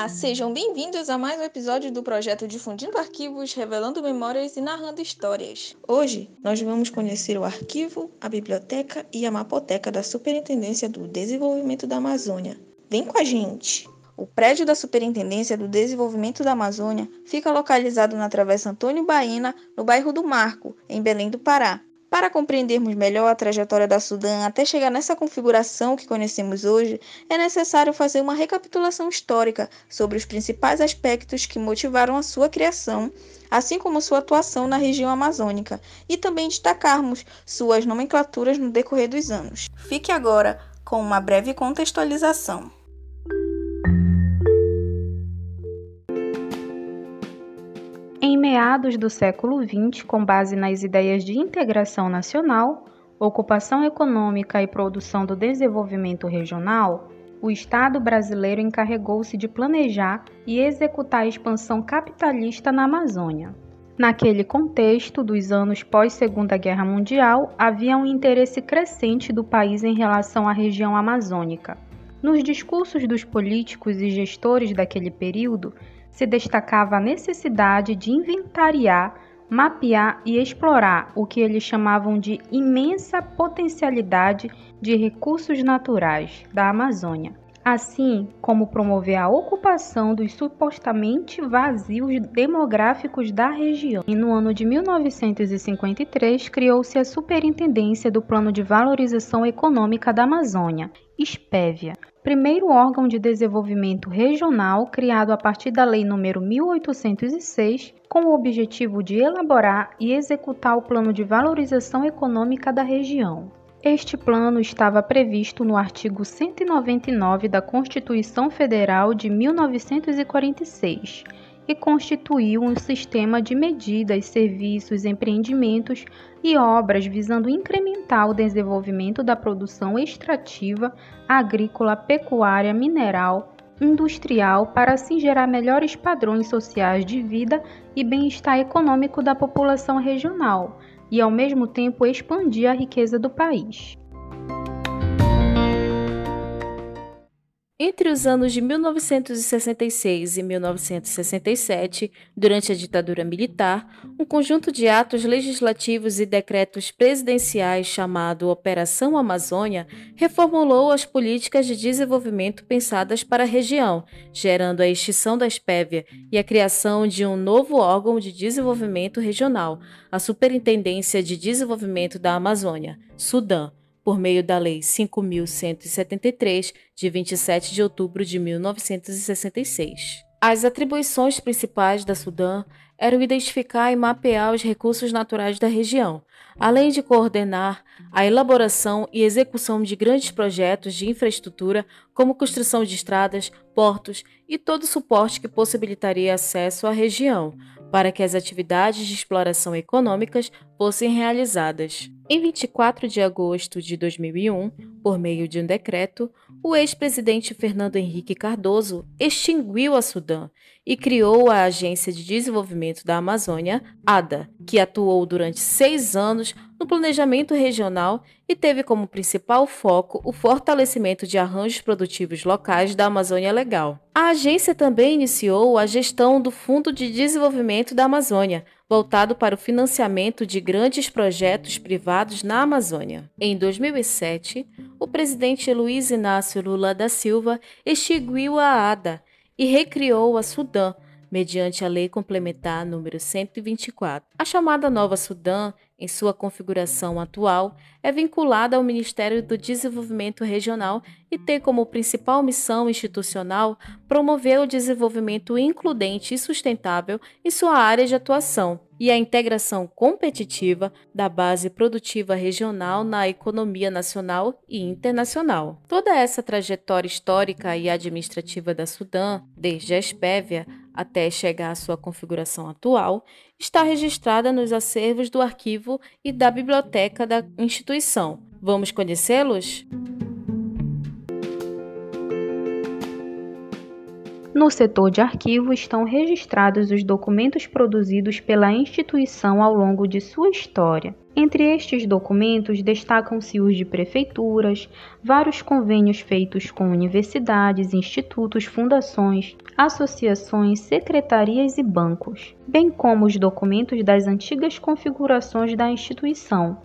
Olá, sejam bem-vindos a mais um episódio do projeto Difundindo Arquivos, Revelando Memórias e Narrando Histórias. Hoje, nós vamos conhecer o arquivo, a biblioteca e a mapoteca da Superintendência do Desenvolvimento da Amazônia. Vem com a gente! O prédio da Superintendência do Desenvolvimento da Amazônia fica localizado na Travessa Antônio Baena, no bairro do Marco, em Belém do Pará. Para compreendermos melhor a trajetória da Sudã até chegar nessa configuração que conhecemos hoje, é necessário fazer uma recapitulação histórica sobre os principais aspectos que motivaram a sua criação, assim como sua atuação na região amazônica, e também destacarmos suas nomenclaturas no decorrer dos anos. Fique agora com uma breve contextualização. Meados do século XX, com base nas ideias de integração nacional, ocupação econômica e produção do desenvolvimento regional, o Estado brasileiro encarregou-se de planejar e executar a expansão capitalista na Amazônia. Naquele contexto dos anos pós-Segunda Guerra Mundial, havia um interesse crescente do país em relação à região amazônica. Nos discursos dos políticos e gestores daquele período, se destacava a necessidade de inventariar, mapear e explorar o que eles chamavam de imensa potencialidade de recursos naturais da Amazônia, assim como promover a ocupação dos supostamente vazios demográficos da região. E no ano de 1953 criou-se a Superintendência do Plano de Valorização Econômica da Amazônia, SPEVIA, primeiro órgão de desenvolvimento regional criado a partir da Lei nº 1806, com o objetivo de elaborar e executar o Plano de Valorização Econômica da região. Este plano estava previsto no artigo 199 da Constituição Federal de 1946 e constituiu um sistema de medidas, serviços, empreendimentos e obras visando incrementar o desenvolvimento da produção extrativa, agrícola, pecuária, mineral, industrial para assim gerar melhores padrões sociais de vida e bem-estar econômico da população regional e, ao mesmo tempo, expandir a riqueza do país. Entre os anos de 1966 e 1967, durante a ditadura militar, um conjunto de atos legislativos e decretos presidenciais chamado Operação Amazônia reformulou as políticas de desenvolvimento pensadas para a região, gerando a extinção da espévia e a criação de um novo órgão de desenvolvimento regional, a Superintendência de Desenvolvimento da Amazônia, Sudã por meio da Lei 5.173, de 27 de outubro de 1966. As atribuições principais da Sudã eram identificar e mapear os recursos naturais da região, além de coordenar a elaboração e execução de grandes projetos de infraestrutura, como construção de estradas, portos e todo o suporte que possibilitaria acesso à região, para que as atividades de exploração econômicas fossem realizadas. Em 24 de agosto de 2001, por meio de um decreto, o ex-presidente Fernando Henrique Cardoso extinguiu a Sudã e criou a Agência de Desenvolvimento da Amazônia, ADA, que atuou durante seis anos no planejamento regional e teve como principal foco o fortalecimento de arranjos produtivos locais da Amazônia Legal. A agência também iniciou a gestão do Fundo de Desenvolvimento da Amazônia, voltado para o financiamento de grandes projetos privados na Amazônia. Em 2007, o presidente Luiz Inácio Lula da Silva extinguiu a ADA e recriou a Sudã, mediante a Lei Complementar número 124. A chamada Nova Sudã, em sua configuração atual, é vinculada ao Ministério do Desenvolvimento Regional e tem como principal missão institucional promover o desenvolvimento includente e sustentável em sua área de atuação e a integração competitiva da base produtiva regional na economia nacional e internacional. Toda essa trajetória histórica e administrativa da Sudã, desde a Espévia até chegar à sua configuração atual, está registrada nos acervos do arquivo e da biblioteca da instituição. Vamos conhecê-los? No setor de arquivo estão registrados os documentos produzidos pela instituição ao longo de sua história. Entre estes documentos destacam-se os de prefeituras, vários convênios feitos com universidades, institutos, fundações, associações, secretarias e bancos, bem como os documentos das antigas configurações da instituição.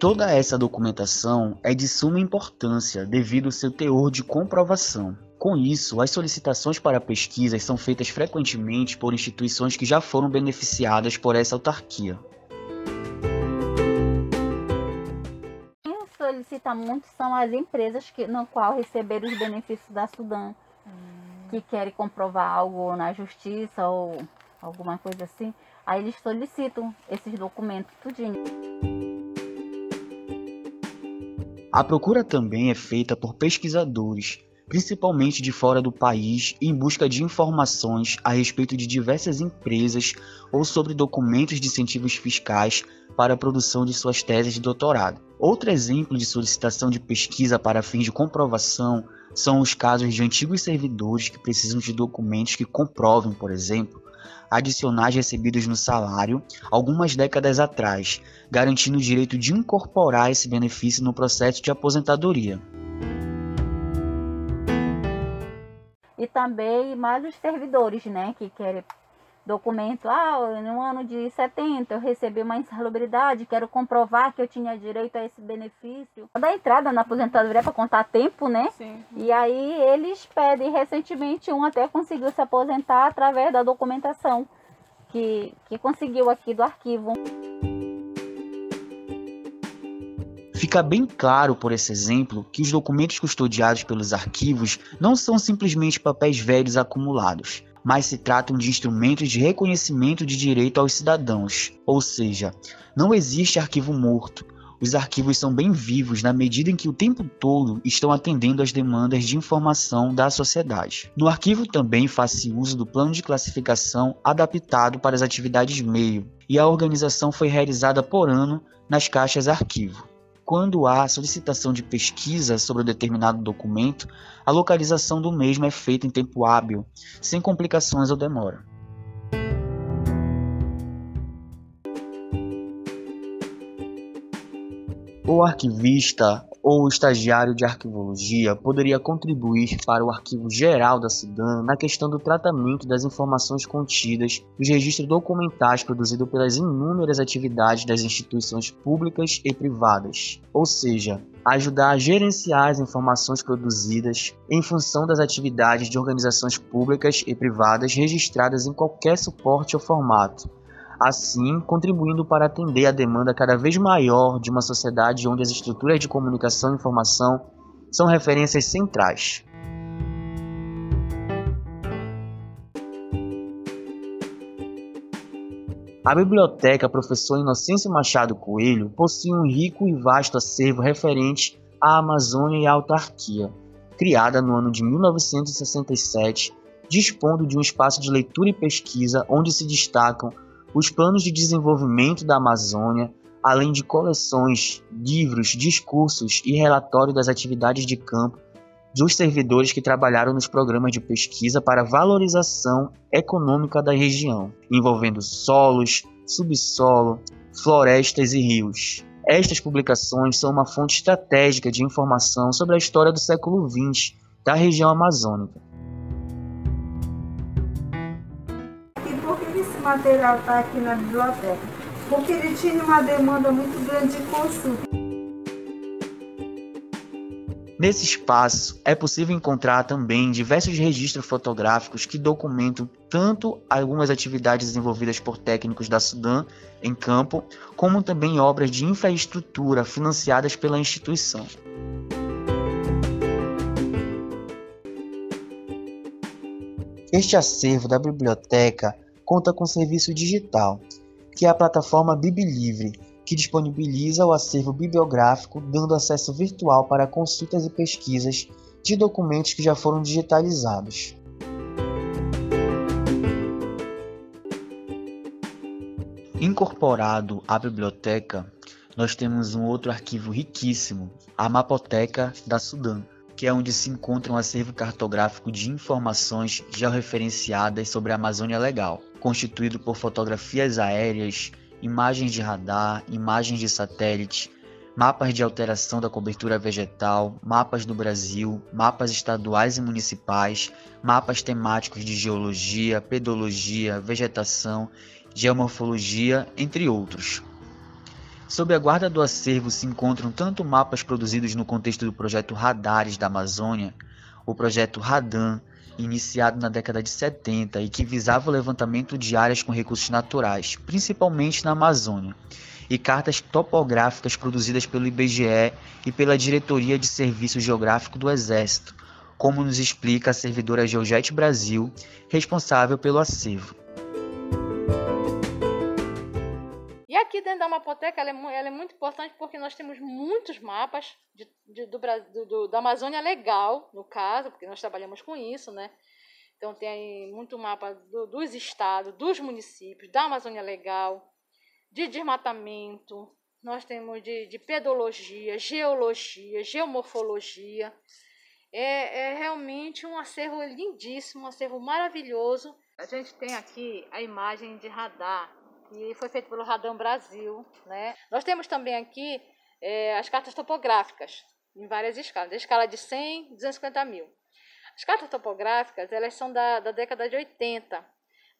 Toda essa documentação é de suma importância devido ao seu teor de comprovação. Com isso, as solicitações para pesquisas são feitas frequentemente por instituições que já foram beneficiadas por essa autarquia. Quem solicita muito são as empresas que, no qual receberam os benefícios da Sudã, que querem comprovar algo na justiça ou alguma coisa assim. Aí eles solicitam esses documentos tudinho. A procura também é feita por pesquisadores principalmente de fora do país, em busca de informações a respeito de diversas empresas ou sobre documentos de incentivos fiscais para a produção de suas teses de doutorado. Outro exemplo de solicitação de pesquisa para fins de comprovação são os casos de antigos servidores que precisam de documentos que comprovem, por exemplo, adicionais recebidos no salário algumas décadas atrás, garantindo o direito de incorporar esse benefício no processo de aposentadoria. e também mais os servidores, né, que querem documento, ah, no ano de 70 eu recebi uma insalubridade, quero comprovar que eu tinha direito a esse benefício. Da entrada na aposentadoria para contar tempo, né? Sim. E aí eles pedem, recentemente um até conseguiu se aposentar através da documentação que, que conseguiu aqui do arquivo. Fica bem claro por esse exemplo que os documentos custodiados pelos arquivos não são simplesmente papéis velhos acumulados, mas se tratam de instrumentos de reconhecimento de direito aos cidadãos. Ou seja, não existe arquivo morto. Os arquivos são bem vivos na medida em que o tempo todo estão atendendo às demandas de informação da sociedade. No arquivo também faz-se uso do plano de classificação adaptado para as atividades meio, e a organização foi realizada por ano nas caixas arquivo quando há solicitação de pesquisa sobre um determinado documento, a localização do mesmo é feita em tempo hábil, sem complicações ou demora. O arquivista ou estagiário de arquivologia poderia contribuir para o arquivo geral da SUDAN na questão do tratamento das informações contidas nos registros documentais produzidos pelas inúmeras atividades das instituições públicas e privadas, ou seja, ajudar a gerenciar as informações produzidas em função das atividades de organizações públicas e privadas registradas em qualquer suporte ou formato, assim contribuindo para atender a demanda cada vez maior de uma sociedade onde as estruturas de comunicação e informação são referências centrais. A biblioteca Professor Inocêncio Machado Coelho possui um rico e vasto acervo referente à Amazônia e à autarquia. Criada no ano de 1967, dispondo de um espaço de leitura e pesquisa onde se destacam os planos de desenvolvimento da Amazônia, além de coleções, livros, discursos e relatório das atividades de campo dos servidores que trabalharam nos programas de pesquisa para valorização econômica da região, envolvendo solos, subsolo, florestas e rios. Estas publicações são uma fonte estratégica de informação sobre a história do século XX da região amazônica. Material está aqui na biblioteca? Porque ele tinha uma demanda muito grande de consulta. Nesse espaço é possível encontrar também diversos registros fotográficos que documentam tanto algumas atividades desenvolvidas por técnicos da Sudã em campo, como também obras de infraestrutura financiadas pela instituição. Este acervo da biblioteca conta com serviço digital, que é a plataforma BibliLivre, que disponibiliza o acervo bibliográfico, dando acesso virtual para consultas e pesquisas de documentos que já foram digitalizados. Incorporado à biblioteca, nós temos um outro arquivo riquíssimo, a Mapoteca da Sudã, que é onde se encontra um acervo cartográfico de informações georreferenciadas sobre a Amazônia Legal, constituído por fotografias aéreas, imagens de radar, imagens de satélite, mapas de alteração da cobertura vegetal, mapas do Brasil, mapas estaduais e municipais, mapas temáticos de geologia, pedologia, vegetação, geomorfologia, entre outros. Sob a guarda do acervo se encontram tanto mapas produzidos no contexto do projeto Radares da Amazônia, o projeto Radan, iniciado na década de 70 e que visava o levantamento de áreas com recursos naturais, principalmente na Amazônia, e cartas topográficas produzidas pelo IBGE e pela Diretoria de Serviço Geográfico do Exército, como nos explica a servidora Geojet Brasil, responsável pelo acervo. Aqui dentro da Mapoteca ela é, ela é, muito importante porque nós temos muitos mapas de, de, do, do, da Amazônia Legal, no caso, porque nós trabalhamos com isso, né? Então tem muito mapa do, dos estados, dos municípios, da Amazônia Legal, de desmatamento, nós temos de, de pedologia, geologia, geomorfologia. É, é realmente um acervo lindíssimo, um acervo maravilhoso. A gente tem aqui a imagem de radar que foi feito pelo Radam Brasil. Né? Nós temos também aqui é, as cartas topográficas, em várias escalas, da escala de 100 250 mil. As cartas topográficas elas são da, da década de 80,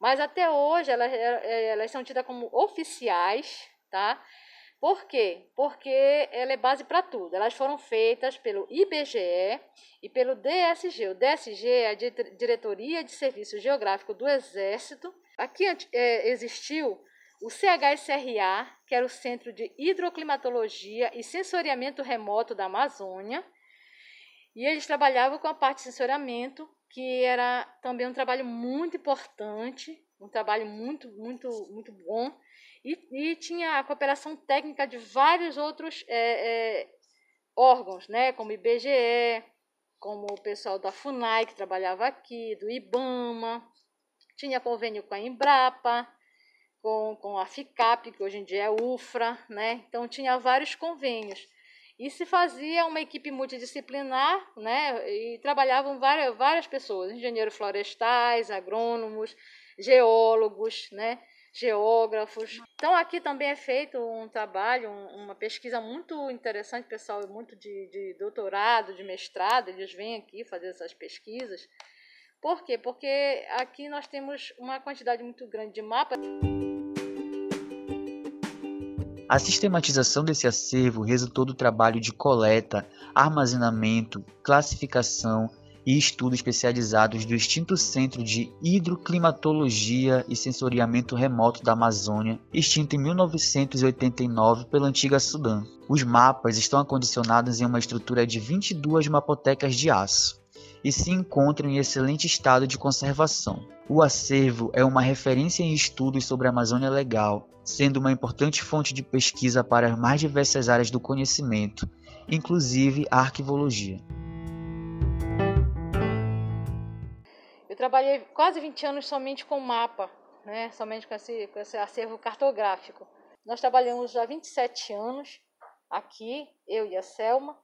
mas até hoje elas, é, elas são tidas como oficiais, tá? Por quê? Porque ela é base para tudo. Elas foram feitas pelo IBGE e pelo DSG. O DSG é a Diretoria de Serviço Geográfico do Exército. Aqui é, existiu o CHSRA, que era o Centro de Hidroclimatologia e Sensoriamento Remoto da Amazônia, e eles trabalhavam com a parte de sensoriamento, que era também um trabalho muito importante, um trabalho muito, muito, muito bom, e, e tinha a cooperação técnica de vários outros é, é, órgãos, né, como IBGE, como o pessoal da FUNAI, que trabalhava aqui, do IBAMA, tinha convênio com a Embrapa, com, com a FICAP, que hoje em dia é UFRA, né? Então tinha vários convênios. E se fazia uma equipe multidisciplinar, né? E trabalhavam várias, várias pessoas, engenheiros florestais, agrônomos, geólogos, né? geógrafos. Então aqui também é feito um trabalho, uma pesquisa muito interessante, pessoal muito de, de doutorado, de mestrado, eles vêm aqui fazer essas pesquisas. Por quê? Porque aqui nós temos uma quantidade muito grande de mapas. A sistematização desse acervo resultou do trabalho de coleta, armazenamento, classificação e estudos especializados do extinto Centro de Hidroclimatologia e Sensoriamento Remoto da Amazônia, extinto em 1989 pela antiga Sudã. Os mapas estão acondicionados em uma estrutura de 22 mapotecas de aço e se encontram em excelente estado de conservação. O acervo é uma referência em estudos sobre a Amazônia Legal, sendo uma importante fonte de pesquisa para as mais diversas áreas do conhecimento, inclusive a arquivologia. Eu trabalhei quase 20 anos somente com mapa, né? somente com esse, com esse acervo cartográfico. Nós trabalhamos já 27 anos aqui, eu e a Selma,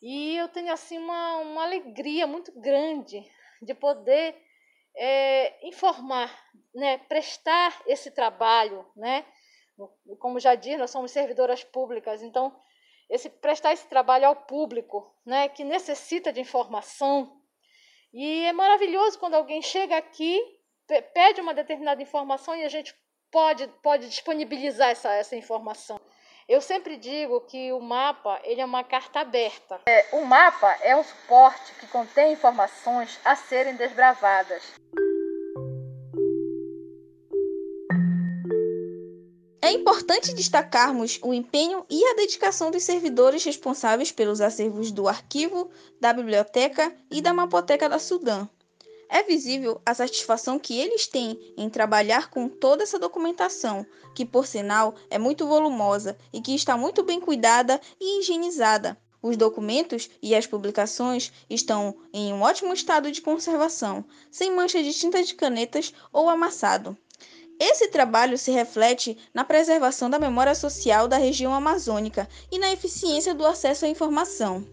e eu tenho assim uma, uma alegria muito grande de poder é, informar, né, prestar esse trabalho, né? Como já disse, nós somos servidoras públicas, então esse prestar esse trabalho ao público, né, que necessita de informação. E é maravilhoso quando alguém chega aqui, pede uma determinada informação e a gente pode pode disponibilizar essa essa informação. Eu sempre digo que o mapa ele é uma carta aberta. É, o mapa é um suporte que contém informações a serem desbravadas. É importante destacarmos o empenho e a dedicação dos servidores responsáveis pelos acervos do arquivo, da biblioteca e da mapoteca da Sudã, é visível a satisfação que eles têm em trabalhar com toda essa documentação, que por sinal é muito volumosa e que está muito bem cuidada e higienizada. Os documentos e as publicações estão em um ótimo estado de conservação, sem mancha de tinta de canetas ou amassado. Esse trabalho se reflete na preservação da memória social da região amazônica e na eficiência do acesso à informação.